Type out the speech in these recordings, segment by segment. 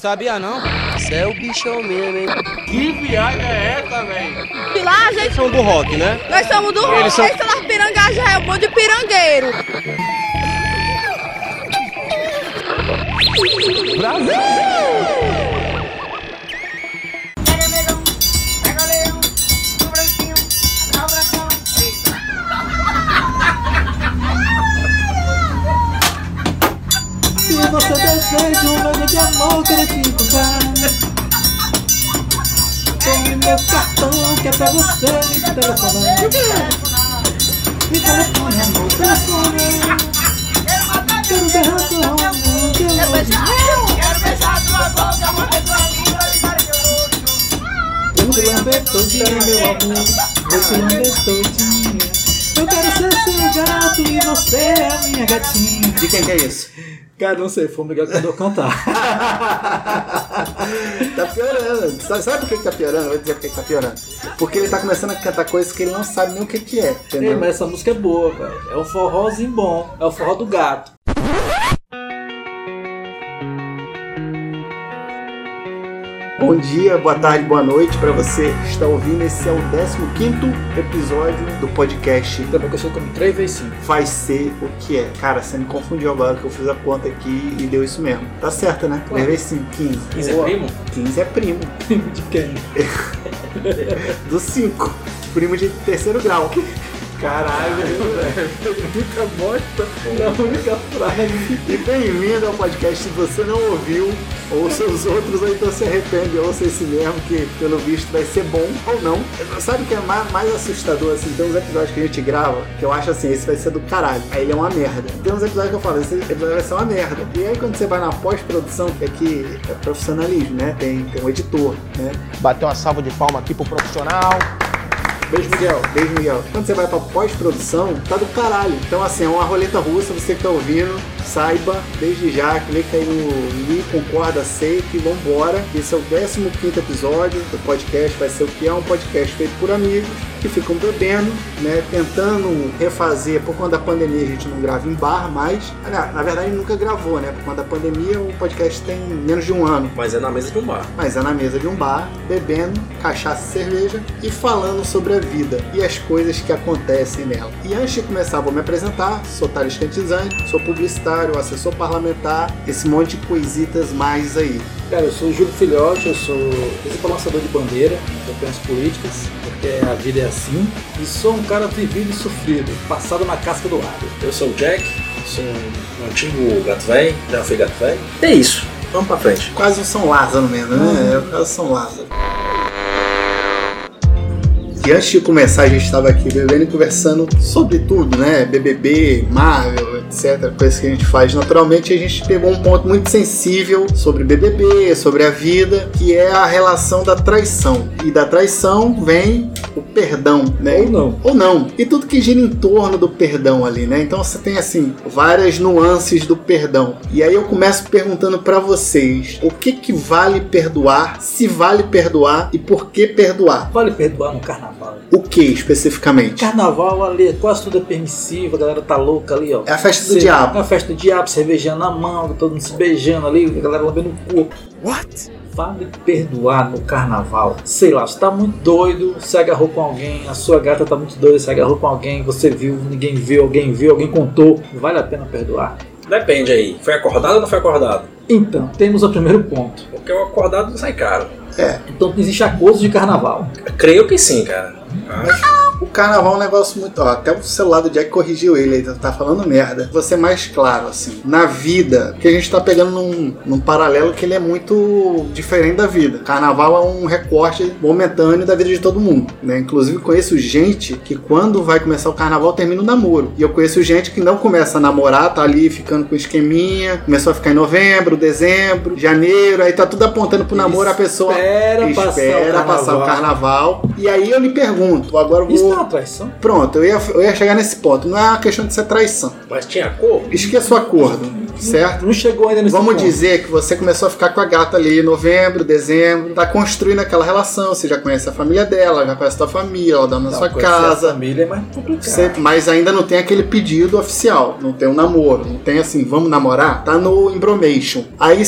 Sabia não? Você é o bichão mesmo, hein? Que viagem é essa, velho? E lá a gente. São do rock, né? Nós somos do Eles são- Eles são das pirangas, já é um monte de pirangueiro. Se um novo de amor, quero te encontrar. Tome meu cartão que é pra você me telefonar. Me telefone, amor, telefone. Quero berrar tua alma, teu Eu te lamber todinha, meu amor. Eu te lamber todinha. Eu quero ser seu gato e você é a minha gatinha. De quem que é isso? Cara, não sei, foi obrigado quando eu cantar. Tá piorando. Sabe, sabe por que que tá piorando? Eu vou dizer por que que tá piorando. Porque ele tá começando a cantar coisas que ele não sabe nem o que que é, Ei, entendeu? mas essa música é boa, velho. É um forrozinho bom. É o forró do gato. Bom dia, boa tarde, boa noite pra você que está ouvindo. Esse é o 15 episódio do podcast Também que eu sou como 3 vezes 5. Vai Ser O Que É. Cara, você me confundiu agora que eu fiz a conta aqui e deu isso mesmo. Tá certo, né? 3 vezes 5, 15. 15 é primo? 15 é primo. De quem? Do 5. Primo de terceiro grau. Caralho, velho. Muita bosta na única frase. E bem-vindo ao podcast. Se você não ouviu, ouça os outros ou então se arrepende, ouça esse mesmo, que pelo visto vai ser bom ou não. Sabe o que é mais, mais assustador? Assim, tem uns episódios que a gente grava que eu acho assim, esse vai ser do caralho. Aí ele é uma merda. Tem uns episódios que eu falo, esse episódio vai ser uma merda. E aí quando você vai na pós-produção, é que é profissionalismo, né? Tem, tem um editor, né? Bater uma salva de palma aqui pro profissional. Beijo, Miguel. Beijo, Miguel. Quando você vai pra pós-produção, tá do caralho. Então, assim, é uma roleta russa, você que tá ouvindo, saiba, desde já, clica aí no li, concorda, aceita e vambora. Esse é o 15 episódio do podcast, vai ser o que é um podcast feito por amigos que ficam bebendo, né, tentando refazer, por conta da pandemia a gente não grava em bar mais. Na, na verdade nunca gravou, né, por conta da pandemia o podcast tem menos de um ano. Mas é na mesa de um bar. Mas é na mesa de um bar, bebendo cachaça e cerveja e falando sobre a vida e as coisas que acontecem nela. E antes de começar, vou me apresentar. Sou Thales Cantizani, sou publicitário, assessor parlamentar, esse monte de coisitas mais aí. Cara, eu sou o Júlio Filhote, eu sou principal lançador de bandeira, campanhas políticas, porque a vida é assim. E sou um cara vivido e sofrido, passado na casca do água. Eu sou o Jack, sou um antigo gato velho, já fui gato velho. É isso, vamos pra frente. Quase um São Lázaro mesmo, né? É quase São Lázaro. E antes de começar, a gente estava aqui bebendo e conversando sobre tudo, né? BBB, Marvel, etc. Coisas que a gente faz naturalmente. A gente pegou um ponto muito sensível sobre BBB, sobre a vida, que é a relação da traição. E da traição vem o perdão, né? Ou não. Ou não. E tudo que gira em torno do perdão ali, né? Então você tem assim várias nuances do perdão. E aí eu começo perguntando pra vocês, o que que vale perdoar? Se vale perdoar e por que perdoar? Vale perdoar no carnaval. O que especificamente? Carnaval ali, quase tudo é permissivo, a galera tá louca ali, ó. É a festa do Cê- diabo. É a festa do diabo, cervejando na mão, todo mundo se beijando ali, a galera lambendo o cu. What? Vale perdoar no carnaval. Sei lá, você tá muito doido, se agarrou com alguém, a sua gata tá muito doida, se agarrou com alguém, você viu, ninguém viu, alguém viu, alguém contou. Vale a pena perdoar? Depende aí, foi acordado ou não foi acordado? Então, temos o primeiro ponto. Porque o acordado não sai caro. É, Então existe acordo de carnaval. Creio que sim, cara. Acho. o carnaval é um negócio muito. Ó, até o celular do Jack corrigiu ele, ele tá falando merda. Vou ser mais claro, assim. Na vida, que a gente tá pegando num, num paralelo que ele é muito diferente da vida. Carnaval é um recorte momentâneo da vida de todo mundo, né? Inclusive conheço gente que quando vai começar o carnaval termina o namoro. E eu conheço gente que não começa a namorar, tá ali ficando com esqueminha, começou a ficar em novembro, dezembro, janeiro, aí tá tudo apontando pro namoro, a pessoa Espera, passar o espera carnaval. passar o carnaval. E aí eu lhe pergunto, agora eu Isso não é vou. uma traição? Pronto, eu ia, eu ia chegar nesse ponto. Não é uma questão de ser traição. Mas tinha cor? Esqueça o acordo, certo? Não chegou ainda nesse Vamos ponto. dizer que você começou a ficar com a gata ali em novembro, dezembro, tá construindo aquela relação, você já conhece a família dela, já conhece a tua família, ela dá na Não, sua conhecer a casa. família é mais complicado. Você- mas ainda não tem aquele pedido oficial, não tem um namoro, não tem assim, vamos namorar? Tá no embromation. Aí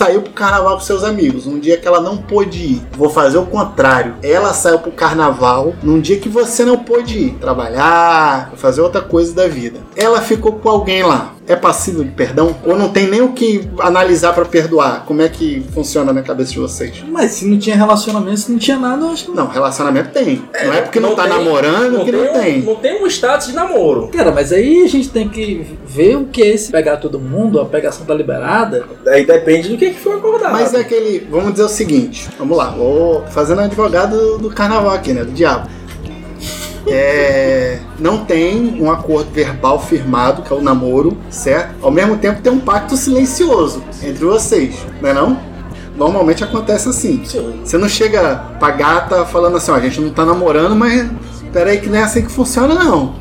saiu pro carnaval com seus amigos. Um dia que ela não pôde ir. Vou fazer o contrário. Ela saiu pro carnaval num dia que você não pôde ir. Trabalhar, fazer outra coisa da vida. Ela ficou com alguém lá. É passível de perdão? Ou não tem nem o que analisar pra perdoar? Como é que funciona na cabeça de vocês? Mas se não tinha relacionamento, se não tinha nada, eu acho que não. Não, relacionamento tem. não é porque não, não tá tem- namorando que não tem. Não tem um status de namoro. Cara, mas aí a gente tem que ver o que é esse pegar todo mundo, a pegação tá liberada. Aí depende do que, que foi acordado. Mas é aquele. Vamos dizer o seguinte. Vamos lá. Vou fazendo advogado do carnaval aqui, né? Do diabo. É, não tem um acordo verbal firmado, que é o namoro, certo? Ao mesmo tempo tem um pacto silencioso entre vocês, não é não? Normalmente acontece assim. Sim. Você não chega pra gata falando assim, ó, a gente não tá namorando, mas peraí que não é assim que funciona não.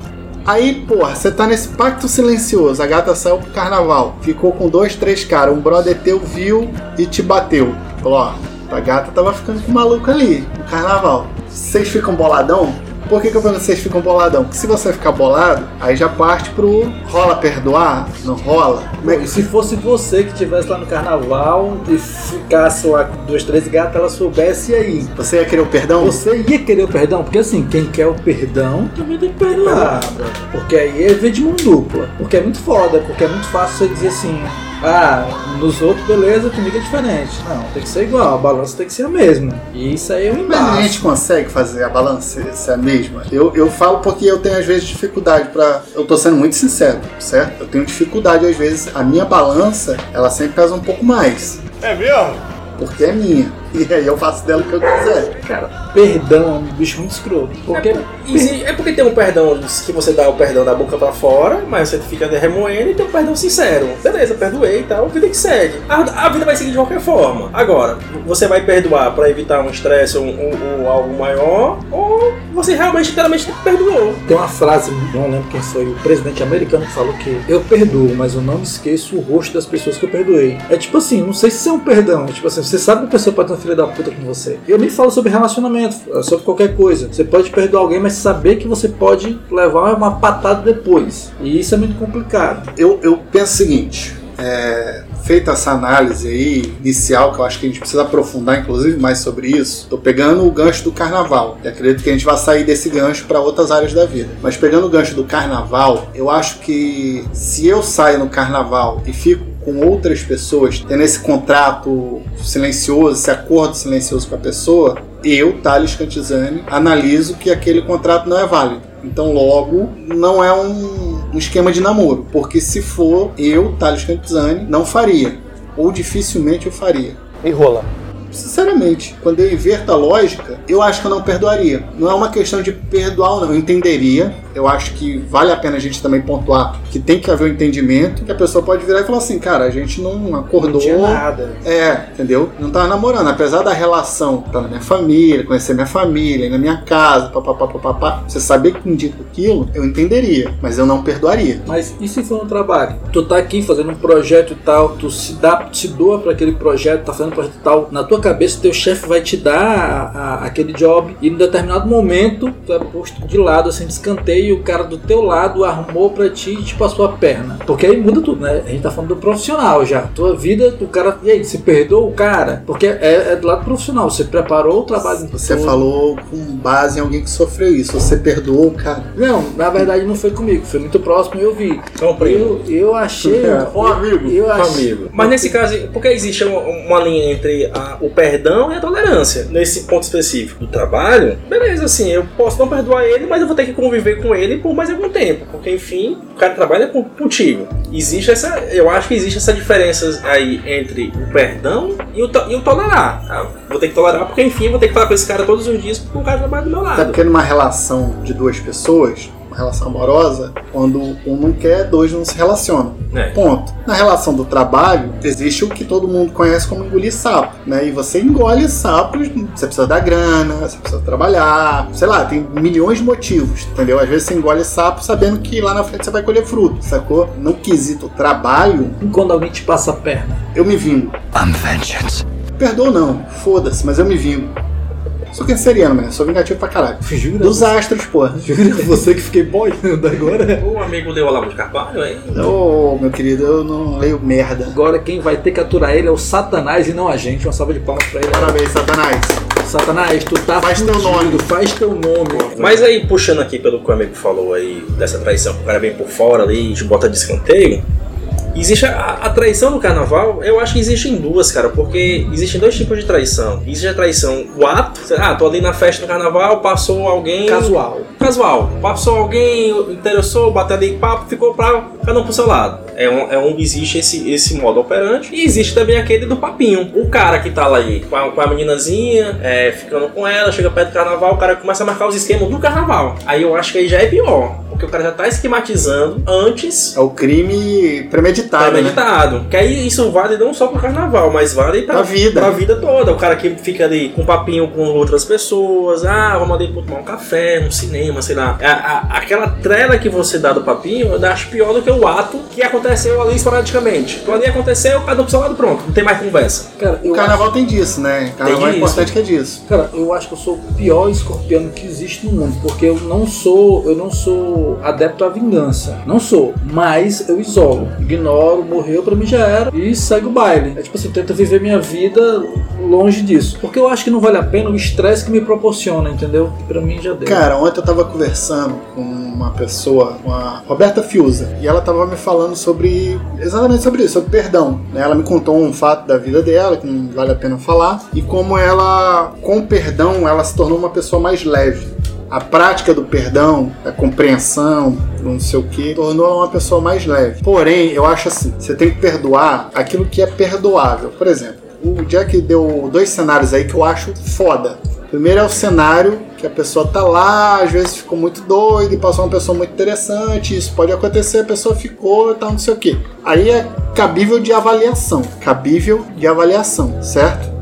Aí, porra, você tá nesse pacto silencioso, a gata saiu pro carnaval, ficou com dois, três caras, um brother teu viu e te bateu. Falou, ó, a gata tava ficando com o maluco ali, no carnaval. Vocês ficam boladão? Por que, que eu pergunto vocês ficam boladão? Porque se você ficar bolado, aí já parte pro rola perdoar? Não rola? Como é E que se fosse você que estivesse lá no carnaval e ficasse lá com dois, três gatos, ela soubesse e aí. Você ia querer o perdão? Você ia querer o perdão? Porque assim, quem quer o perdão também tem que perdoar. Porque aí é ver de mão dupla. Porque é muito foda, porque é muito fácil você dizer assim. Ah, nos outros, beleza, comigo é diferente. Não, tem que ser igual, a balança tem que ser a mesma. E isso aí é um Mas a gente consegue fazer a balança ser a mesma? Eu, eu falo porque eu tenho às vezes dificuldade para. Eu tô sendo muito sincero, certo? Eu tenho dificuldade às vezes. A minha balança, ela sempre pesa um pouco mais. É mesmo? Porque é minha. E aí eu faço dela o que eu quiser. Cara, perdão é um bicho muito escroto. Porque Exi- É porque tem um perdão que você dá o perdão da boca pra fora, mas você fica remoendo e tem um perdão sincero. Beleza, perdoei e tal, vida que segue. A, a vida vai seguir de qualquer forma. Agora, você vai perdoar pra evitar um estresse ou, um- ou algo maior, ou você realmente, literalmente, perdoou. Tem uma frase, não lembro quem foi, o presidente americano que falou que eu perdoo, mas eu não esqueço o rosto das pessoas que eu perdoei. É tipo assim, não sei se é um perdão. É tipo assim, você sabe que a pessoa pode ter uma filha da puta com você. Eu nem falo sobre relacionamento, é sobre qualquer coisa. Você pode perdoar alguém, mas saber que você pode levar uma patada depois. E isso é muito complicado. Eu, eu penso o seguinte. É, feita essa análise aí inicial, que eu acho que a gente precisa aprofundar inclusive mais sobre isso, tô pegando o gancho do carnaval. E acredito que a gente vai sair desse gancho para outras áreas da vida. Mas pegando o gancho do carnaval, eu acho que se eu saio no carnaval e fico com outras pessoas, tendo esse contrato silencioso, esse acordo silencioso com a pessoa, eu, Thales Cantizani, analiso que aquele contrato não é válido. Então, logo, não é um, um esquema de namoro. Porque se for, eu, Thales Cantizani, não faria. Ou dificilmente eu faria. E rola. Sinceramente, quando eu inverto a lógica, eu acho que eu não perdoaria. Não é uma questão de perdoar ou não. Eu entenderia. Eu acho que vale a pena a gente também pontuar que tem que haver um entendimento. Que a pessoa pode virar e falar assim, cara, a gente não acordou. Não tinha nada. É, entendeu? Não tava namorando. Apesar da relação estar na minha família, conhecer minha família, ir na minha casa, papapá, papapá, você saber que indica aquilo, eu entenderia. Mas eu não perdoaria. Mas e se for no trabalho? Tu tá aqui fazendo um projeto e tal, tu se dá, se doa para aquele projeto, tá fazendo um projeto e tal, na tua cabeça teu chefe vai te dar a- a- aquele job e em determinado momento tu é posto de lado, assim, de escanteio e o cara do teu lado arrumou pra ti e te passou a perna. Porque aí muda tudo, né? A gente tá falando do profissional já. Tua vida, o cara, e aí, se perdoa o cara? Porque é, é do lado profissional, você preparou o trabalho Você todo. falou com base em alguém que sofreu isso. Você perdoou o cara. Não, na verdade não foi comigo, foi muito próximo e eu vi. Compreendo. Eu, eu achei. Um amigo. Eu, eu Um achei. amigo. Mas nesse caso, porque existe uma, uma linha entre a- o perdão e a tolerância. Nesse ponto específico do trabalho, beleza, assim, eu posso não perdoar ele, mas eu vou ter que conviver com ele por mais algum tempo. Porque, enfim, o cara trabalha contigo. Existe essa. Eu acho que existe essa diferença aí entre o perdão e o, to- e o tolerar. Ah, vou ter que tolerar porque, enfim, eu vou ter que falar com esse cara todos os dias porque o cara trabalha do meu Até lado. porque numa relação de duas pessoas, relação amorosa, quando um não quer, dois não se relacionam. É. Ponto. Na relação do trabalho, existe o que todo mundo conhece como engolir sapo, né? E você engole sapos, você precisa dar grana, você precisa trabalhar, sei lá, tem milhões de motivos, entendeu? Às vezes você engole sapo sabendo que lá na frente você vai colher fruto, sacou? No quesito trabalho, E quando alguém te passa a perna. eu me vingo. I'm vengeance. Perdoa não, foda-se, mas eu me vingo. Sou canceriano, mano. Sou vingativo pra caralho. Jura? Dos astros, porra. Jura você que fiquei boiando agora? O amigo deu Olavo de Carvalho, hein? Ô, meu querido, eu não leio merda. Agora quem vai ter que aturar ele é o Satanás e não a gente. Uma salva de palmas pra ele. Parabéns, Satanás. Satanás, tu tá Faz teu nome. Faz teu nome. Mas aí, puxando aqui pelo que o amigo falou aí, dessa traição que o cara vem por fora ali e te bota de escanteio. Existe a, a traição no carnaval, eu acho que existem duas, cara, porque existem dois tipos de traição. Existe a traição, o ato, ah, tô ali na festa do carnaval, passou alguém. Casual. Casual. Passou alguém, interessou, bateu ali papo, ficou pra cada um pro seu lado. É um, é um existe esse, esse modo operante. E existe também aquele do papinho. O cara que tá lá aí com a, com a meninazinha, é, ficando com ela, chega perto do carnaval, o cara começa a marcar os esquemas do carnaval. Aí eu acho que aí já é pior. Porque o cara já tá esquematizando antes É o crime premeditado, né? premeditado. Que aí isso vale não só pro carnaval, mas vale pra, Pra vida. pra vida toda. O cara que fica ali com papinho com outras pessoas, ah, vamos ali pra tomar um café, um cinema, sei lá. A- a- aquela trela que você dá do papinho, eu acho pior do que o ato que aconteceu ali esporadicamente. Então ali aconteceu, cada um pro seu lado, pronto. Não tem mais conversa. Cara, O carnaval tem disso, né? Carnaval é disso. importante que é disso. Cara, eu acho que eu sou o pior escorpiano que existe no mundo, porque eu não sou, eu não sou adepto à vingança. Não sou, mas eu isolo, ignoro, morreu pra mim já era e segue o baile. É tipo assim, eu tento viver minha vida longe disso, porque eu acho que não vale a pena o estresse que me proporciona, entendeu? Pra mim já deu. Cara, ontem eu tava conversando com uma pessoa, com a Roberta Fiuza, e ela tava me falando sobre exatamente sobre isso, sobre perdão. né? Ela me contou um fato da vida dela que não vale a pena falar e como ela, com perdão, ela se tornou uma pessoa mais leve. A prática do perdão, a compreensão, não sei o que, tornou uma pessoa mais leve. Porém, eu acho assim, você tem que perdoar aquilo que é perdoável. Por exemplo, o Jack deu dois cenários aí que eu acho foda. Primeiro é o cenário que a pessoa tá lá, às vezes ficou muito doida e passou uma pessoa muito interessante, isso pode acontecer, a pessoa ficou e tal, não sei o que. Aí é cabível de avaliação, cabível de avaliação, certo?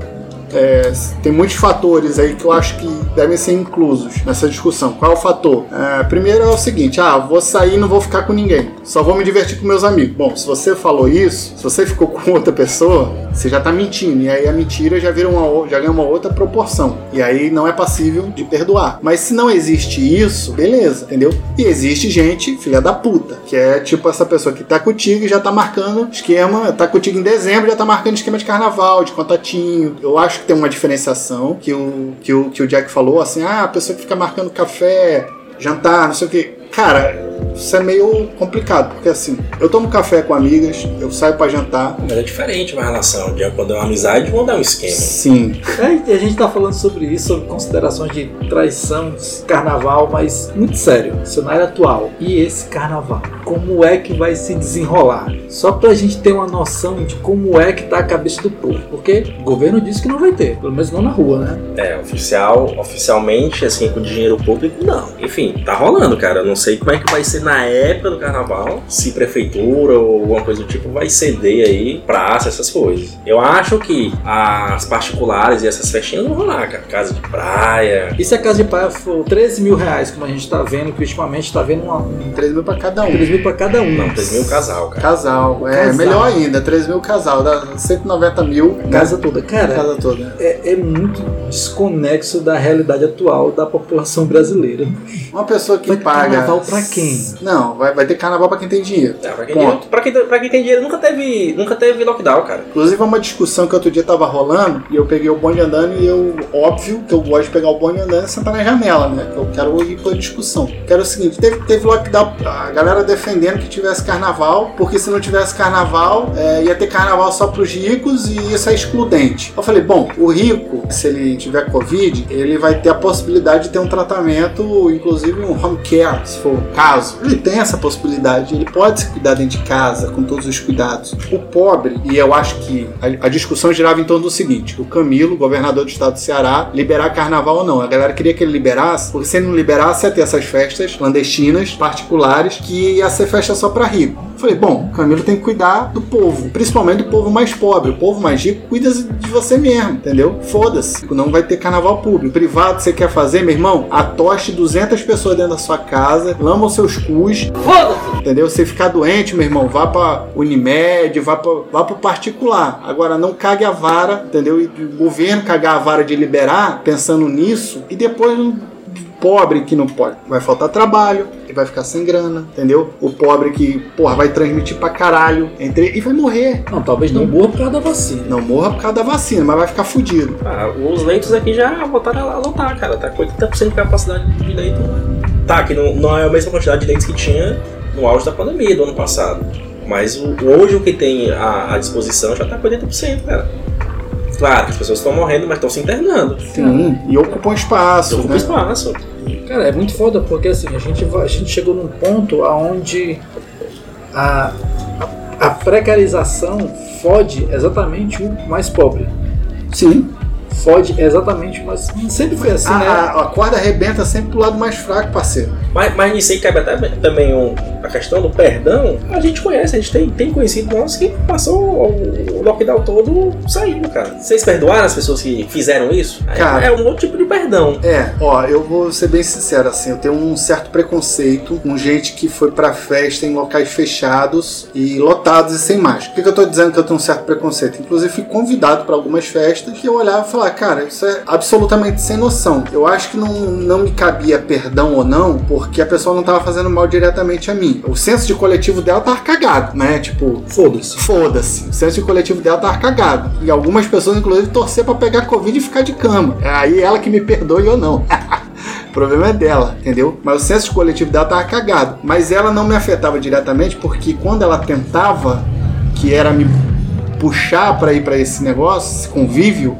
É, tem muitos fatores aí que eu acho que devem ser inclusos nessa discussão. Qual é o fator? É, primeiro é o seguinte: ah, vou sair e não vou ficar com ninguém, só vou me divertir com meus amigos. Bom, se você falou isso, se você ficou com outra pessoa, você já tá mentindo, e aí a mentira já vira uma, já ganha uma outra proporção, e aí não é passível de perdoar. Mas se não existe isso, beleza, entendeu? E existe gente, filha da puta, que é tipo essa pessoa que tá contigo e já tá marcando esquema, tá contigo em dezembro já tá marcando esquema de carnaval, de contatinho. Eu acho que tem uma diferenciação que o, que o, que o Jack falou, assim, ah, a pessoa que fica marcando café, jantar, não sei o que. Cara, isso é meio complicado, porque assim, eu tomo café com amigas, eu saio pra jantar. Mas é diferente uma relação de quando é uma amizade, vão dar um esquema. Sim, É, e a gente tá falando sobre isso, sobre considerações de traição, carnaval, mas muito sério, cenário atual. E esse carnaval? Como é que vai se desenrolar? Só pra gente ter uma noção de como é que tá a cabeça do povo. Porque o governo disse que não vai ter, pelo menos não na rua, né? É, oficial, oficialmente, assim, com dinheiro público, não. Enfim, tá rolando, cara. Eu não sei como é que vai ser na época do carnaval, se prefeitura ou alguma coisa do tipo vai ceder aí praça, essas coisas. Eu acho que as particulares e essas festinhas vão rolar, cara. Casa de praia. E se a casa de praia for 13 mil reais, como a gente tá vendo, que ultimamente tá vendo uma, um 3 mil pra cada um. 3 mil pra cada um. Não, 3 mil casal, cara. Casal, é Casal. melhor ainda, 3 mil casal, dá 190 mil. A casa toda. Cara, casa toda. é, é muito desconexo da realidade atual da população brasileira. Uma pessoa que Vai ter paga. carnaval pra quem? Não, vai, vai ter carnaval pra quem tem dinheiro. É, pra, quem Ponto. tem, pra, quem, pra quem tem dinheiro, nunca teve, nunca teve lockdown, cara. Inclusive, é uma discussão que outro dia tava rolando e eu peguei o bonde andando e eu, óbvio, que eu gosto de pegar o bonde andando e sentar na janela, né? Que eu quero ir pra discussão. Que era o seguinte: teve, teve lockdown, a galera defendendo que tivesse carnaval, porque se não tivesse carnaval, é, ia ter carnaval só pros ricos e isso é excludente. Eu falei: bom, o rico, se ele tiver Covid, ele vai ter a possibilidade de ter um tratamento, inclusive um home care, se for o caso. Ele tem essa possibilidade, ele pode se cuidar dentro de casa, com todos os cuidados. O pobre, e eu acho que a, a discussão girava em torno do seguinte: o Camilo, governador do estado do Ceará, liberar carnaval ou não. A galera queria que ele liberasse, porque se ele não liberasse, ia ter essas festas clandestinas, particulares, que ia ser festa só para rico. Falei, bom, Camilo tem que cuidar do povo, principalmente do povo mais pobre. O povo mais rico cuida de você mesmo, entendeu? Foda-se, não vai ter carnaval público. Privado você quer fazer, meu irmão? Atoste 200 pessoas dentro da sua casa, lama os seus cus. Foda-se! Entendeu? Você ficar doente, meu irmão, vá pra Unimed, vá, pra, vá pro particular. Agora, não cague a vara, entendeu? E o governo cagar a vara de liberar, pensando nisso, e depois pobre que não pode, vai faltar trabalho, e vai ficar sem grana, entendeu? O pobre que, porra, vai transmitir pra caralho entre, e vai morrer. Não, talvez não morra por causa da vacina. Não morra por causa da vacina, mas vai ficar fudido. Ah, os leitos aqui já voltaram a lotar, cara. Tá com 80% de capacidade de leito. Tá, que não, não é a mesma quantidade de leitos que tinha no auge da pandemia do ano passado. Mas o, hoje o que tem à, à disposição já tá com 80%, cara. Claro, as pessoas estão morrendo, mas estão se internando. Sim, e ocupam espaço. Ocupa né? espaço. Cara, é muito foda porque assim, a gente, vai- a gente chegou num ponto aonde a, a precarização fode exatamente o mais pobre. Sim. Fode exatamente o mais. Sempre foi assim, a, né? a- a corda arrebenta sempre pro lado mais fraco, parceiro. Mas, mas nisso aí cabe até também um- a questão do perdão. A gente conhece, a gente tem, tem conhecido nós que passou o, o lockdown todo saindo, cara. Vocês perdoaram as pessoas que fizeram isso? É- Cara. é um outro tipo de perdão. É, ó, eu vou ser bem sincero, assim, eu tenho um certo preconceito com gente que foi pra festa em locais fechados e lotados e sem máscara. Por que, que eu tô dizendo que eu tenho um certo preconceito? Inclusive, fui convidado pra algumas festas e eu olhava e falava, cara, isso é absolutamente sem noção. Eu acho que não, não me cabia perdão ou não, porque a pessoa não tava fazendo mal diretamente a mim. O senso de coletivo dela tava cagado, né? Tipo, Foda-se. Foda-se. O senso de coletivo dela tava cagado. E algumas pessoas, inclusive, torcer pra pegar Covid e ficar de cama. É aí ela que me perdoe ou não. O problema é dela, entendeu? Mas o senso de coletivo dela tava cagado. Mas ela não me afetava diretamente porque quando ela tentava, que era me puxar pra ir pra esse negócio, esse convívio,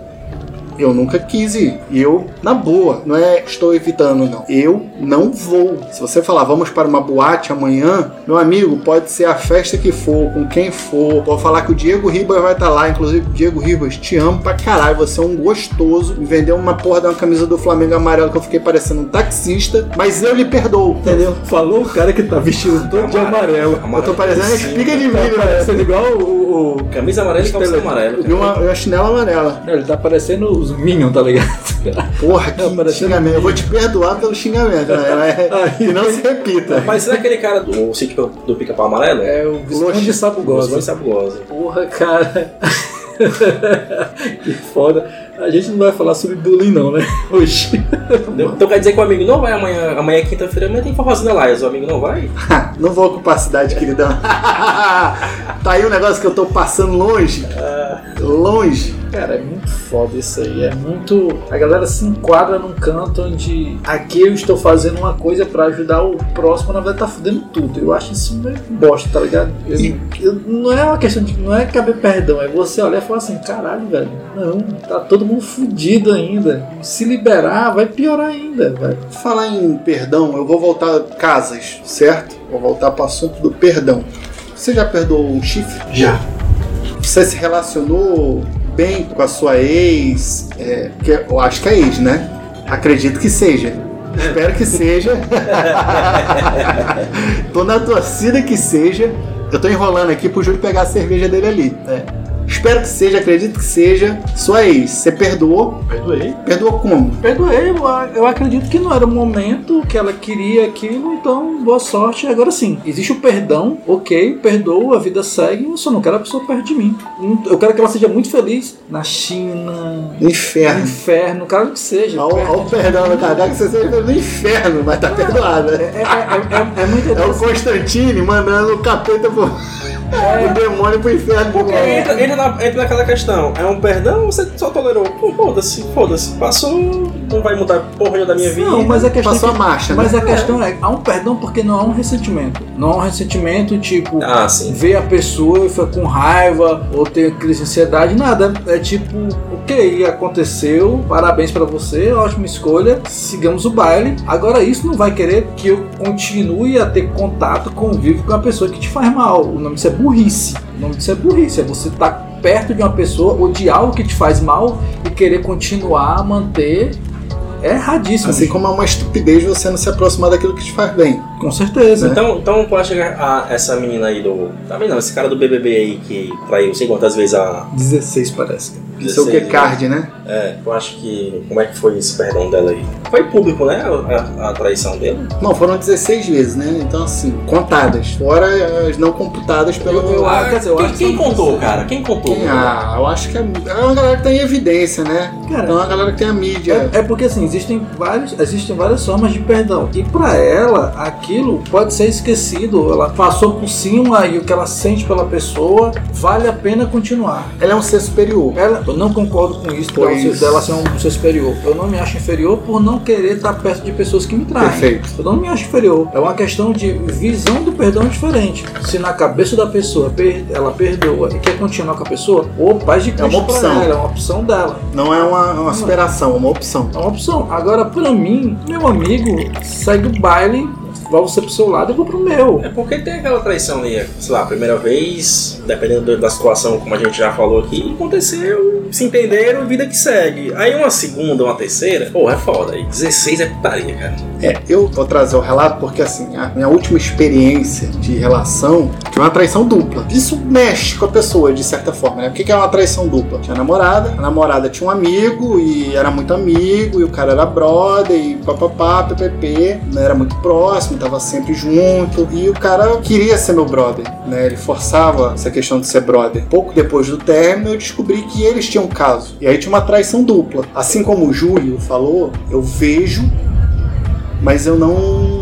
eu nunca quis ir. E eu, na boa, não é estou evitando, não. Eu não vou. Se você falar, vamos para uma boate amanhã, meu amigo, pode ser a festa que for, com quem for. Vou falar que o Diego Ribas vai estar lá. Inclusive, Diego Ribas, te amo pra caralho. Você é um gostoso. Me vendeu uma porra de uma camisa do Flamengo amarelo que eu fiquei parecendo um taxista. Mas eu lhe perdoo, entendeu? Falou o cara que tá vestido todo de amarelo. Eu tô parecendo espiga de Tá milho, né? parecendo igual o. o- Camisa amarela e calça amarela. E uma, uma chinela amarela. Não, ele tá parecendo os Minions, tá ligado? Porra, que Não, parecendo- xingamento. Eu vou te perdoar pelo xingamento. Né? É, que não se repita. Mas será aquele cara do sítio do pica-pau amarelo? É o Visconde de Sabugosa. Gosma sabugosa. Porra, cara. que foda. A gente não vai falar sobre bullying, não, né? Hoje. Então quer dizer que o amigo não vai amanhã, amanhã é quinta-feira, mas tem forrozinho lá, e o amigo não vai? não vou ocupar a cidade, queridão. tá aí um negócio que eu tô passando longe. Longe. Cara, é muito foda isso aí. É muito. A galera se enquadra num canto onde aqui eu estou fazendo uma coisa pra ajudar o próximo, na verdade tá fudendo tudo. Eu acho isso meio bosta, tá ligado? Eu- eu- não é uma questão de. Não é caber perdão, é você olhar e falar assim: caralho, velho, não, tá todo mundo fudido ainda. Se liberar, vai piorar ainda, velho. Falar em perdão, eu vou voltar casas, certo? Vou voltar pro assunto do perdão. Você já perdoou um chifre? Já. Você se relacionou bem com a sua ex? É, que eu acho que é ex, né? Acredito que seja. Espero que seja. tô na torcida que seja. Eu tô enrolando aqui pro Júlio pegar a cerveja dele ali. É. Espero que seja, acredito que seja. Sua ex, você perdoou? Perdoei. Perdoou como? Perdoei, eu, acredito que não era o momento que ela queria aquilo, então boa sorte. Agora sim, existe o perdão, ok, perdoo, a vida segue, eu só não quero a pessoa perto de mim. Eu quero que ela seja muito feliz na China, No no inferno. inferno, quero que seja. Olha o- perdão no cadáver que você seja no inferno, mas tá perdoado. É, né? é, é, é, é muito É o. Constantine mandando o capeta pro. o demônio pro inferno. Porque entra, entra, na- entra naquela questão, é um perdão ou você só tolerou? Pô, foda-se, foda-se. Passou, não vai mudar porra da minha vida. Não, mas a questão Passou é a que- marcha, né? Mas a questão é, há um perdão porque não há um ressentimento. Não há um ressentimento, tipo, Ah, ver a pessoa e ficar com raiva ou ter crise de ansiedade, nada. É tipo, ok, aconteceu, parabéns pra você, ótima escolha, sigamos o baile. Agora isso não vai querer que eu continue a ter contato, convívio com a pessoa que te faz mal. O nome disso é burrice. O nome disso é burrice, é você estar perto de uma pessoa, odiar o que te faz mal e querer continuar a manter. É erradíssimo. Assim como é uma estupidez você não se aproximar daquilo que te faz bem. Com certeza. Então, então tu acha que a, essa menina aí do. Tá vendo? Esse cara do BBB aí que traiu sei quantas vezes a. 16 parece. Isso é o que? 16, Card, né? É, eu acho que. Como é que foi esse perdão dela aí? Foi público, né? A, a- traição dele. Não, foram 16 vezes, né? Então, assim, contadas. Fora as não computadas pelo. Eu- eu acho- quer dizer, eu quem, acho que quem contou, 16. cara? Quem contou? Ah, eu acho que é, é uma galera que tá em evidência, né? Cara, Então é uma galera que tem a mídia. É, é porque assim, existem, vários, existem várias formas de perdão. E pra ela, aquilo pode ser esquecido. Ela passou por cima e o que ela sente pela pessoa vale a pena continuar. Ela é um ser superior. Ela, eu não concordo com isso Pois. dela ser um ser superior. Eu não me acho inferior por não querer estar perto de pessoas que me traem. Perfeito. Eu não me acho inferior. É uma questão de visão do perdão diferente. Se na cabeça da pessoa ela perdoa e quer continuar com a pessoa, ou paz de É uma Cristo opção. ela, é uma opção dela. Não é uma, uma superação, é uma opção. É uma opção. Agora, pra mim, meu amigo, segue o baile, vai você pro seu lado e eu vou pro meu. É porque tem aquela traição ali, sei lá, a primeira vez, dependendo do- da situação, como a gente já falou aqui, aconteceu, se entenderam, vida que segue. Aí uma segunda, uma terceira, pô, é foda. Aí 16 é putaria, cara. É, eu vou trazer o relato porque, assim, a minha última experiência de relação foi uma traição dupla. Isso mexe com a pessoa, de certa forma, né? O que é uma traição dupla? Tinha namorada, a namorada tinha um amigo e era muito amigo, e o cara era brother, e papapá, ppp, né? Era muito próximo, tava sempre junto, e o cara queria ser meu brother, né? Ele forçava essa questão de ser brother. Pouco depois do término, eu descobri que eles tinham um caso. E aí tinha uma traição dupla. Assim como o Júlio falou, eu vejo mas eu não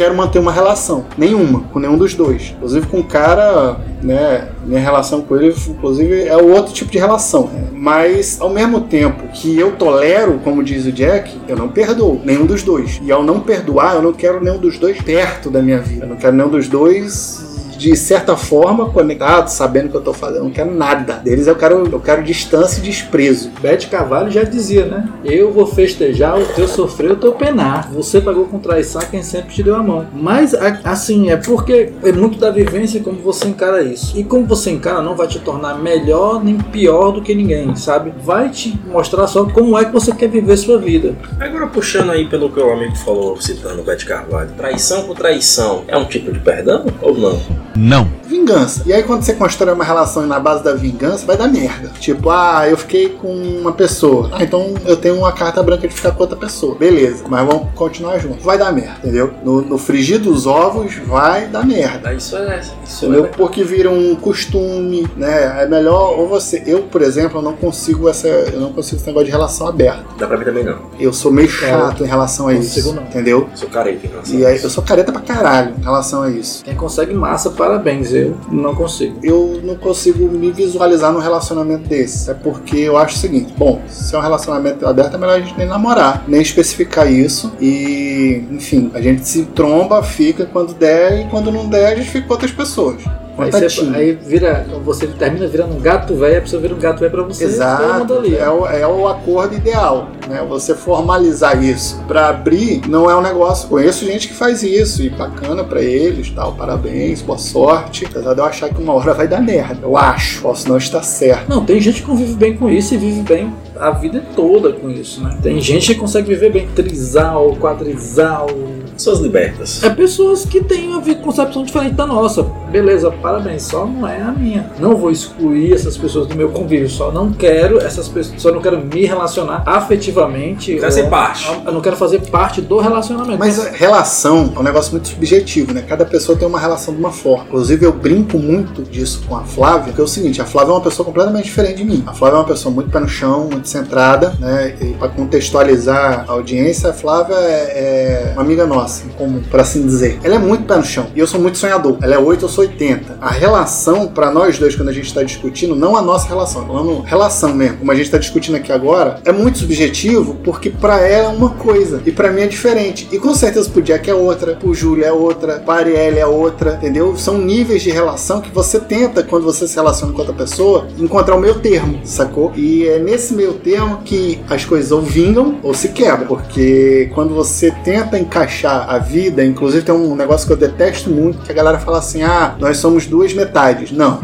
quero manter uma relação, nenhuma, com nenhum dos dois. Inclusive com o cara, né, minha relação com ele, inclusive, é outro tipo de relação. Mas, ao mesmo tempo que eu tolero, como diz o Jack, eu não perdoo nenhum dos dois. E ao não perdoar, eu não quero nenhum dos dois perto da minha vida. Eu não quero nenhum dos dois de certa forma conectado, sabendo o que eu tô fazendo. Eu não quero nada deles. Eu quero, eu quero distância e desprezo. Bete Carvalho já dizia, né? Eu vou festejar, o teu sofrer, o teu penar. Você pagou com traição quem sempre te deu a mão. Mas, assim, é porque é muito da vivência como você encara isso. E como você encara não vai te tornar melhor nem pior do que ninguém, sabe? Vai te mostrar só como é que você quer viver sua vida. Agora puxando aí pelo que o amigo falou, citando o Bete Carvalho, traição por traição é um tipo de perdão ou não? Não. Vingança. E aí quando você constrói uma relação na base da vingança, vai dar merda. Tipo, ah, eu fiquei com uma pessoa. Ah, então eu tenho uma carta branca de ficar com outra pessoa. Beleza, mas vamos continuar juntos. Vai dar merda, entendeu? No, no frigir dos ovos, vai dar merda. Isso é. Isso Entendeu? Porque vira um costume, né? É melhor ou você. Eu, por exemplo, eu não consigo essa. Eu não consigo esse negócio de relação aberta. Dá pra mim também não. Eu sou meio chato em relação a não isso. consigo não. Entendeu? Sou careta em relação E a aí, isso. eu sou careta pra caralho em relação a isso. Quem consegue massa, parabéns. Eu não consigo. eu não consigo me visualizar num relacionamento desse. É porque eu acho o seguinte: bom, se é um relacionamento aberto, é melhor a gente nem namorar, nem especificar isso. E, enfim, a gente se tromba, fica quando der, e quando não der, a gente fica com outras pessoas. Aí, você, aí vira, você termina virando um gato velho, a pessoa vira um gato velho pra você. Exato, ali. é o, é o acordo ideal, né? Você formalizar isso pra abrir não é um negócio. Conheço gente que faz isso e bacana pra eles, tal. Parabéns, boa sorte. Apesar de eu achar que uma hora vai dar merda, eu acho. Posso não estar certo. Não, tem gente que convive bem com isso e vive bem a vida toda com isso, né? Tem gente que consegue viver bem trisal, quadrisal. Pessoas libertas. É pessoas que têm uma concepção diferente da nossa. Beleza, parabéns, só não é a minha. Não vou excluir essas pessoas do meu convívio, só não quero essas pessoas, só não quero me relacionar afetivamente. Quero ser parte. Eu não quero fazer parte do relacionamento. Mas relação é um negócio muito subjetivo, né? Cada pessoa tem uma relação de uma forma. Inclusive, eu brinco muito disso com a Flávia, que é o seguinte: a Flávia é uma pessoa completamente diferente de mim. A Flávia é uma pessoa muito pé no chão, muito centrada, né? E pra contextualizar a audiência, a Flávia é, é uma amiga nossa, comum, por assim dizer. Ela é muito pé no chão e eu sou muito sonhador. Ela é 8, eu sou 80. A relação, pra nós dois, quando a gente tá discutindo, não a nossa relação, falando relação mesmo, como a gente tá discutindo aqui agora, é muito subjetivo porque pra ela é uma coisa e pra mim é diferente. E com certeza pro Jack é outra, pro Júlio é outra, pra Arielle é outra, entendeu? São níveis de relação que você tenta, quando você se relaciona com outra pessoa, encontrar o meio termo, sacou? E é nesse meio termo que as coisas ou vingam ou se quebram. Porque quando você tenta encaixar a vida, inclusive tem um negócio que eu detesto muito, que a galera fala assim: ah, nós somos duas metades. Não.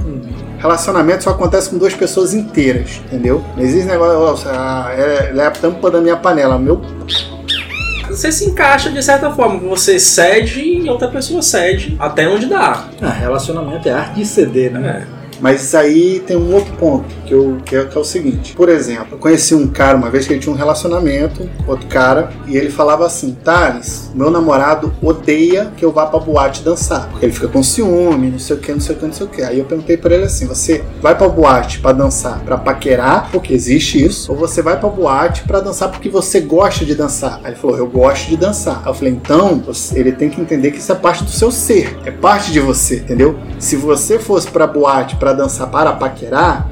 Relacionamento só acontece com duas pessoas inteiras, entendeu? Não existe negócio, ah, ela é a tampa da minha panela. Meu você se encaixa de certa forma. Você cede e outra pessoa cede até onde dá. Ah, relacionamento é arte de ceder, né? É. Mas isso aí tem um outro ponto, que, eu, que, é, que é o seguinte. Por exemplo, eu conheci um cara uma vez que ele tinha um relacionamento, outro cara, e ele falava assim: Thales, meu namorado odeia que eu vá pra boate dançar. Porque ele fica com ciúme, não sei o que, não sei o que, não sei o que. Aí eu perguntei pra ele assim: você vai pra boate pra dançar pra paquerar, porque existe isso, ou você vai pra boate pra dançar porque você gosta de dançar? Aí ele falou: eu gosto de dançar. Aí eu falei: então, ele tem que entender que isso é parte do seu ser, é parte de você, entendeu? Se você fosse pra boate pra dançar para paquerar,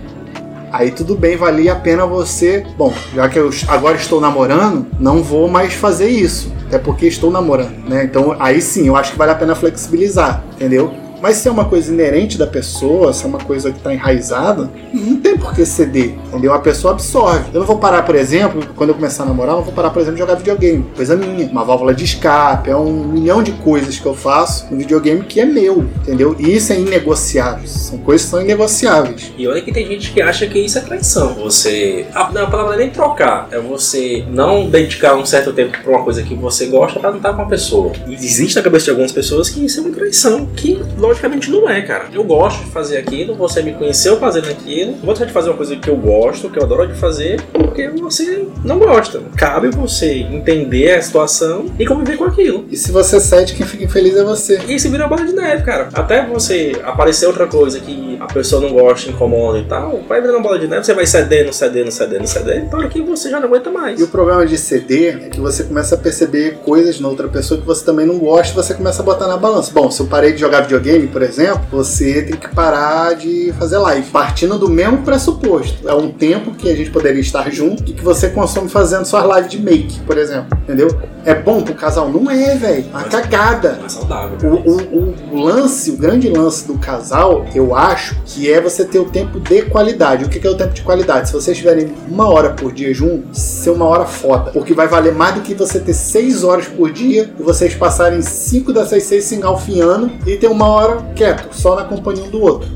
Aí tudo bem, valia a pena você. Bom, já que eu agora estou namorando, não vou mais fazer isso. Até porque estou namorando, né? Então aí sim, eu acho que vale a pena flexibilizar, entendeu? Mas se é uma coisa inerente da pessoa, se é uma coisa que está enraizada, não tem por que ceder, entendeu? A pessoa absorve. Eu não vou parar, por exemplo, quando eu começar a namorar, eu não vou parar, por exemplo, de jogar videogame. Coisa minha. Uma válvula de escape, é um milhão de coisas que eu faço no videogame que é meu, entendeu? E isso é inegociável. São coisas que são inegociáveis. E olha que tem gente que acha que isso é traição. Você. A, não, a palavra é nem trocar. É você não dedicar um certo tempo pra uma coisa que você gosta pra não estar com a pessoa. E existe na cabeça de algumas pessoas que isso é uma traição. Que logicamente não é, cara. Eu gosto de fazer aquilo, você me conheceu fazendo aquilo. Vou deixar de fazer uma coisa que eu gosto, que eu adoro de fazer, porque você não gosta. Cabe você entender a situação e conviver com aquilo. E se você cede, quem fica infeliz é você. E isso vira bola de neve, cara. Até você aparecer outra coisa que a pessoa não gosta, incomoda e tal, vai virando bola de neve, você vai cedendo, cedendo, cedendo, cedendo, para que você já não aguenta mais. E o problema de ceder é que você começa a perceber coisas na outra pessoa que você também não gosta e você começa a botar na balança. Bom, se eu parei de jogar videogame, por exemplo, você tem que parar de fazer live. Partindo do mesmo pressuposto. É um tempo que a gente poderia estar junto e que você consome fazendo suas lives de make, por exemplo. Entendeu? É bom pro casal? Não é, velho. Uma cagada. Mais saudável. O, o- o lance, o grande lance do casal, eu acho, que é você ter o tempo de qualidade. O que que é o tempo de qualidade? Se vocês tiverem uma hora por dia juntos, ser uma hora foda. Porque vai valer mais do que você ter seis horas por dia e vocês passarem cinco dessas seis se engalfinhando e ter uma hora quieto, só na companhia um do outro.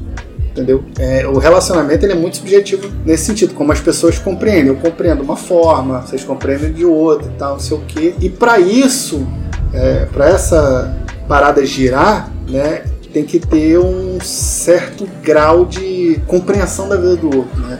Entendeu? É, o relacionamento ele é muito subjetivo nesse sentido, como as pessoas compreendem. Eu compreendo uma forma, vocês compreendem de outra e tal, não sei o quê. E para isso, é, para essa parada girar, né, tem que ter um certo grau de compreensão da vida do outro, né?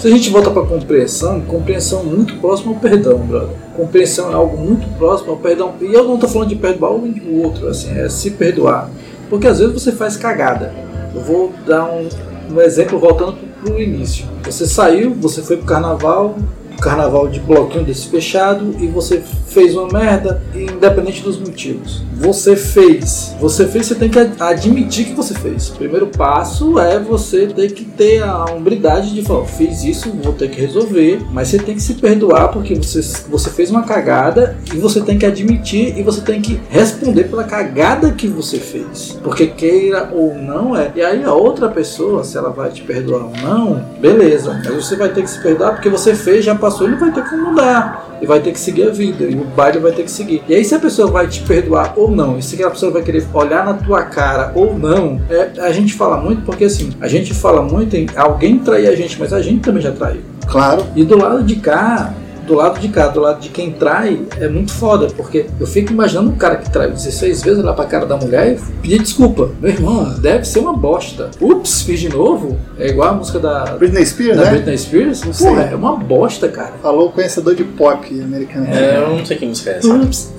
Se a gente volta pra compreensão, compreensão muito próximo ao perdão, brother. Compreensão é algo muito próximo ao perdão. E eu não tô falando de perdoar um outro, assim, é se perdoar. Porque às vezes você faz cagada. Eu vou dar um, um exemplo voltando pro, início. Você saiu, você foi pro carnaval, carnaval de bloquinho desse fechado e você fez uma merda, independente dos motivos. Você fez. Você fez, você tem que ad- admitir que você fez. O primeiro passo é você ter que ter a hombridade de falar, fiz isso, vou ter que resolver, mas você tem que se perdoar porque você, você fez uma cagada e você tem que admitir e você tem que responder pela cagada que você fez. Porque queira ou não é. E aí a outra pessoa, se ela vai te perdoar ou não, beleza. Mas você vai ter que se perdoar porque você fez, já passou e não vai ter que mudar. E vai ter que seguir a vida. E o baile vai ter que seguir. E aí se a pessoa vai te perdoar ou não, e se aquela pessoa vai querer olhar na tua cara ou não, é, a gente fala muito porque assim, a gente fala muito em alguém trair a gente, mas a gente também já traiu. Claro, E do lado de cá, do lado de cá, do lado de quem trai, é muito foda, porque eu fico imaginando um cara que trai 16 vezes olhar pra cara da mulher e pedir desculpa. Meu irmão, deve ser uma bosta. Ups, fiz de novo. É igual a música da, Britney Spears, da né? Britney Spears. Não sei. Porra, é uma bosta, cara. Falou o conhecedor de pop americano. É, eu não sei que música é essa. Ups,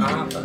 Ah, tá.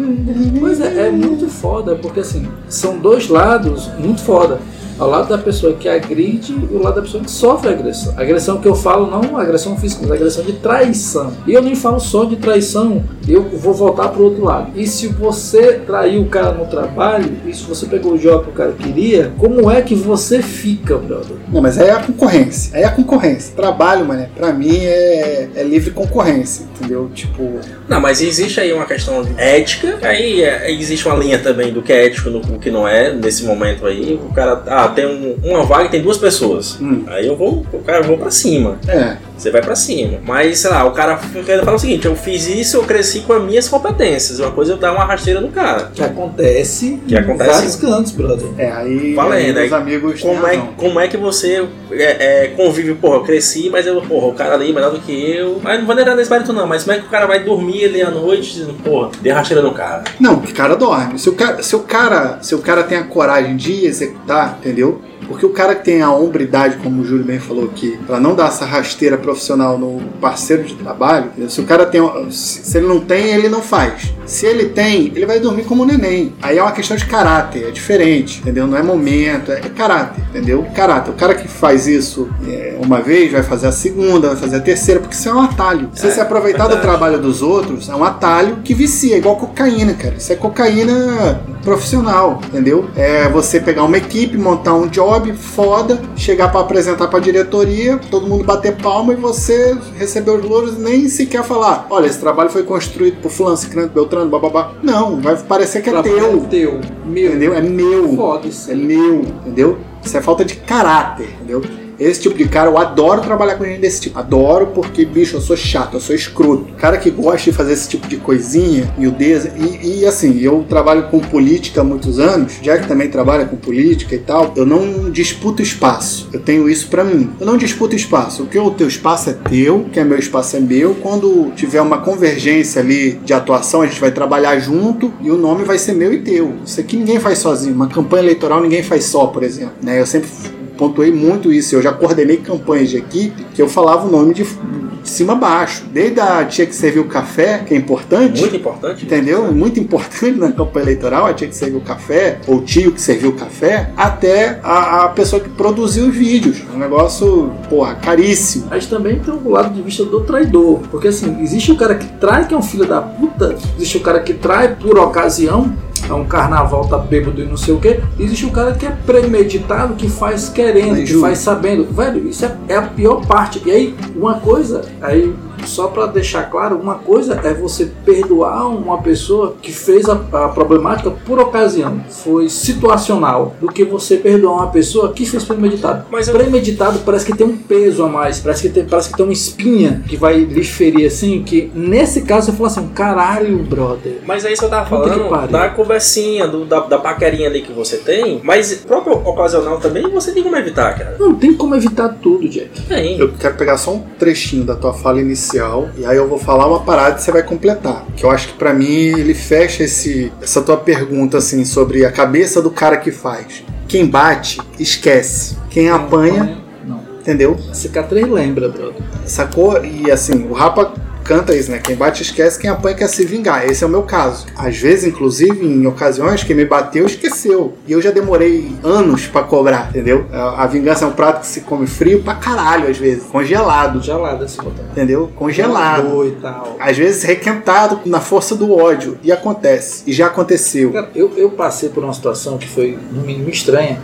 Pois é, é muito foda, porque assim, são dois lados muito foda. Ao lado da pessoa que agride e o lado da pessoa que sofre agressão. Agressão que eu falo não agressão física, mas agressão de traição. E eu nem falo só de traição, eu vou voltar pro outro lado. E se você traiu o cara no trabalho, e se você pegou o job que o cara queria, como é que você fica, brother? Não, mas aí é a concorrência. Aí é a concorrência. Trabalho, mano, pra mim é, é livre concorrência, entendeu? Tipo, Não, mas existe aí uma questão de ética, aí é, existe uma linha também do que é ético e do que não é, nesse momento aí. O cara, ah, tem um- uma vaga e tem duas pessoas. Hum. Aí eu vou, o cara, eu vou pra cima. é. Você vai pra cima. Mas, sei lá, o cara fala o seguinte: eu fiz isso, eu cresci com as minhas competências. Uma coisa é eu dar uma rasteira no cara. Que acontece Que acontece. em vários cantos, brother. É, aí, Valendo, aí os aí amigos têm Como é, razão. como é que você é, é, convive? Porra, eu cresci, mas eu, porra, o cara ali é melhor do que eu. Mas não vou nem dar nesse mérito, não. Mas como é que o cara vai dormir ali à noite dizendo, porra, dei rasteira no cara? Não, porque o cara dorme. Se o cara, se o cara, se o cara tem a coragem de executar, entendeu? Porque o cara que tem a hombridade, como o Júlio bem falou aqui, pra não dar essa rasteira profissional no parceiro de trabalho, se o cara tem, se ele não tem, ele não faz. Se ele tem, ele vai dormir como um neném. Aí é uma questão de caráter, é diferente, entendeu? Não é momento, é caráter, entendeu? Caráter. O cara que faz isso é, uma vez, vai fazer a segunda, vai fazer a terceira, porque isso é um atalho. Você É, se aproveitar do verdade. trabalho dos outros é um atalho que vicia, igual cocaína, cara. Isso é cocaína profissional, entendeu? É você pegar uma equipe, montar um job foda, chegar pra apresentar pra diretoria, todo mundo bater palma e você receber os louros e nem sequer falar: olha, esse trabalho foi construído por Fulano, Cicrano, Beltrano, bababá. Não, vai parecer que é teu, teu. Meu. entendeu? É meu. Foda-se. É meu, entendeu? Isso é falta de caráter, entendeu? Esse tipo de cara, eu adoro trabalhar com gente desse tipo. Adoro porque, bicho, eu sou chato, eu sou escroto. Cara que gosta de fazer esse tipo de coisinha, miudeza. E, e assim, eu trabalho com política há muitos anos. Já que também trabalha com política e tal, eu não disputo espaço. Eu tenho isso pra mim. Eu não disputo espaço. O que o teu espaço é teu, que é meu espaço é meu. Quando tiver uma convergência ali de atuação, a gente vai trabalhar junto e o nome vai ser meu e teu. Isso aqui ninguém faz sozinho. Uma campanha eleitoral ninguém faz só, por exemplo. Né? Eu sempre pontuei muito isso. Eu já coordenei campanhas de equipe que eu falava o nome de, de cima a baixo. Desde a tia que serviu o café, que é importante. Muito importante. Entendeu? Muito importante na campanha eleitoral, a tia que serviu o café, ou o tio que serviu o café, até a, a pessoa que produziu os vídeos. Um negócio, porra, caríssimo. Mas também tem o lado de vista do traidor. Porque assim, existe o cara que trai, que é um filho da puta. Existe o cara que trai por ocasião. É um carnaval, tá bêbado e não sei o que. Existe o cara que é premeditado, que faz querendo, que faz sabendo. Velho, isso é, é a pior parte. E aí, uma coisa, aí só pra deixar claro, uma coisa é você perdoar uma pessoa que fez a, a problemática por ocasião, foi situacional, do que você perdoar uma pessoa que fez premeditado. Mas eu- Premeditado parece que tem um peso a mais, parece que tem, parece que tem uma espinha que vai lhe ferir assim, que nesse caso você fala assim, caralho, brother. Mas é isso que eu tava falando da conversinha, do- da, da paquerinha ali que você tem. Mas próprio ocasional também você tem como evitar, cara. Não tem como evitar tudo, Jack. Tem. Eu quero pegar só um trechinho da tua fala inicial e aí eu vou falar uma parada e você vai completar. Que eu acho que pra mim ele fecha esse, essa tua pergunta assim sobre a cabeça do cara que faz. Quem bate, esquece. Quem apanha, Não. entendeu? A cicatriz lembra, brother. Sacou? E assim, o Rapa canta isso, né? Quem bate esquece, quem apanha quer se vingar. Esse é o meu caso. Às vezes, inclusive, em ocasiões, quem me bateu esqueceu. E eu já demorei anos pra cobrar, entendeu? A, vingança é um prato que se come frio pra caralho, às vezes. Congelado, esse botão. entendeu? Congelado. E tal. Às vezes requentado na força do ódio. E acontece. E já aconteceu. Cara, eu, eu passei por uma situação que foi, no mínimo, estranha,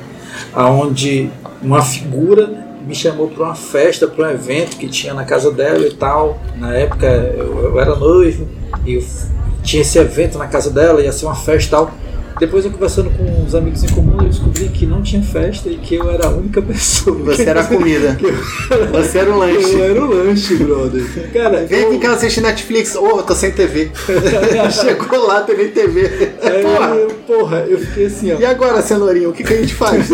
aonde uma figura me chamou para uma festa, para um evento que tinha na casa dela e tal. Na época eu, eu era noivo e tinha esse evento na casa dela, ia ser uma festa e tal. Depois eu conversando com os amigos em comum, eu descobri que não tinha festa e que eu era a única pessoa. Você era a comida. Você era o Eu lanche. era o lanche, brother. Cara, Vem eu- em casa assistir Netflix. Ô, eu tô sem TV. Chegou lá, tem nem TV. Aí Porra. eu, porra, eu fiquei assim, ó. E agora, cenourinho, o que, que a gente faz?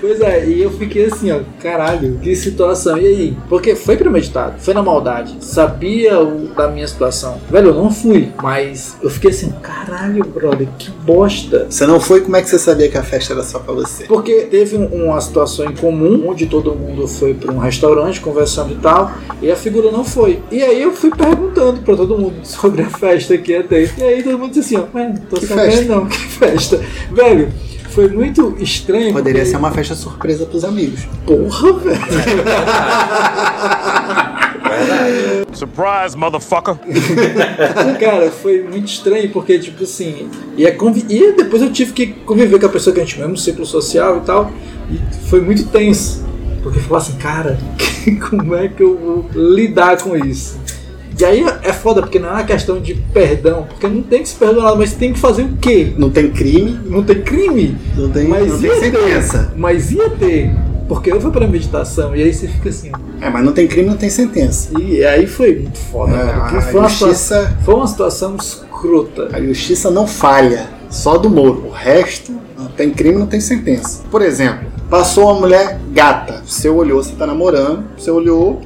Pois é, e eu fiquei assim, ó, caralho, que situação. E aí? Porque foi premeditado, foi na maldade. Sabia o, da minha situação. Velho, eu não fui, mas eu fiquei assim, caralho, brother, que bosta. Você não foi, como é que você sabia que a festa era só pra você? Porque teve um- uma situação em comum, onde todo mundo foi para um restaurante conversando e tal, e a figura não foi. E aí eu fui perguntando pra todo mundo sobre a festa que ia ter. E aí todo mundo disse assim, ó, não tô Que sabendo festa? não, que festa. Velho, foi muito estranho. Poderia porque- ser uma festa surpresa pros amigos. Porra, velho. Surprise, motherfucker. Cara, foi muito estranho porque, tipo assim. E, é convi- e depois eu tive que conviver com a pessoa que a gente mesmo ciclo social e tal. E foi muito tenso. Porque falou assim, cara, como é que eu vou lidar com isso? E aí é foda, porque não é uma questão de perdão, porque não tem que se perdoar, mas tem que fazer o quê? Não tem crime, Não tem crime, não tem, mas não tem ia sentença. ter. Mas ia ter. Porque eu fui pra meditação e aí você fica assim, É, mas não tem crime, não tem sentença. E aí foi muito foda, É, mano, porque a foi, uma situação, justiça, foi uma situação escrota. a justiça não falha, só do Moro. O resto, não tem crime, não tem sentença. Por exemplo, passou uma mulher gata. Você olhou, você tá namorando, você olhou,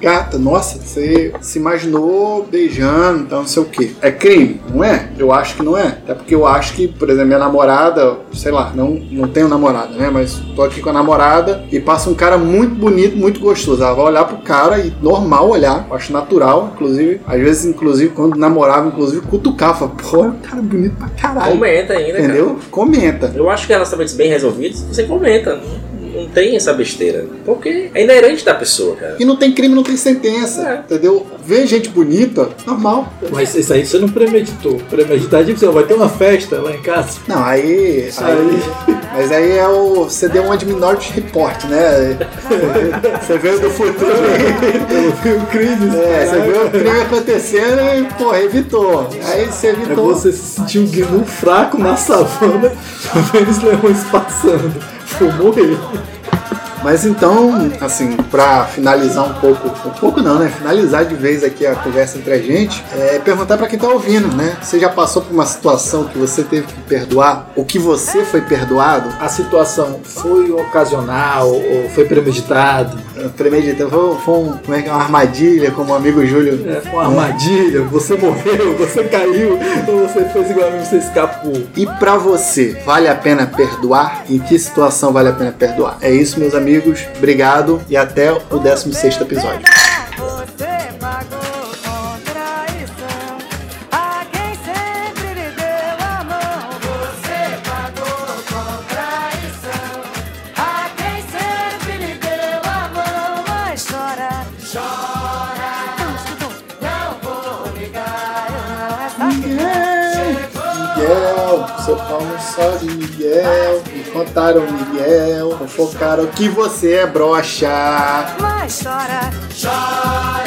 gata, nossa, você se imaginou beijando, então não sei o que. É crime, não é? Eu acho que não é. Até porque eu acho que, por exemplo, minha namorada, sei lá, não, não tenho namorada, né? Mas tô aqui com a namorada e passa um cara muito bonito, muito gostoso. Ela vai olhar pro cara e normal olhar, eu acho natural, inclusive. Às vezes, inclusive, quando namorava, inclusive, cutucava. Pô, é um cara bonito pra caralho. Comenta ainda, Entendeu? cara. Comenta. Eu acho que relacionamentos bem resolvidos, você comenta. Não, tem essa besteira. Porque é inerente da pessoa, cara. E não tem crime, não tem sentença. É. Entendeu? Ver gente bonita, normal. Mas isso aí você não premeditou. Premeditar de que você vai ter uma festa lá em casa. Não, aí. Isso aí aí. mas aí é o. Você deu um de Minority Report, né? Você veio do futuro. Eu vi o crime. É, você viu o crime acontecendo e, porra, evitou. Aí você É evitou. você se sentir um gnu fraco na savana, vendo os leões passando. Vou morrer. Mas então, assim, pra finalizar um pouco, um pouco não, né? Finalizar de vez aqui a conversa entre a gente, é perguntar pra quem tá ouvindo, né? Você já passou por uma situação que você teve que perdoar? O que você foi perdoado? A situação foi ocasional ou foi premeditado? Premeditado, foi, foi um, como é que é, uma armadilha, como o amigo Júlio. É, foi uma armadilha, você morreu, você caiu, ou você fez igual a mim, você escapou. E pra você, vale a pena perdoar? Em que situação vale a pena perdoar? É isso, meus amigos. Obrigado e até o 16 episódio. Você pagou com traição a quem sempre lhe deu a mão. Você pagou com traição a quem sempre lhe deu a mão. Mas chora, chora, não vou ligar, eu não essa Miguel, seu pau não só de Miguel. Contaram Miguel, focaram que você é brocha. Mas chora, chora.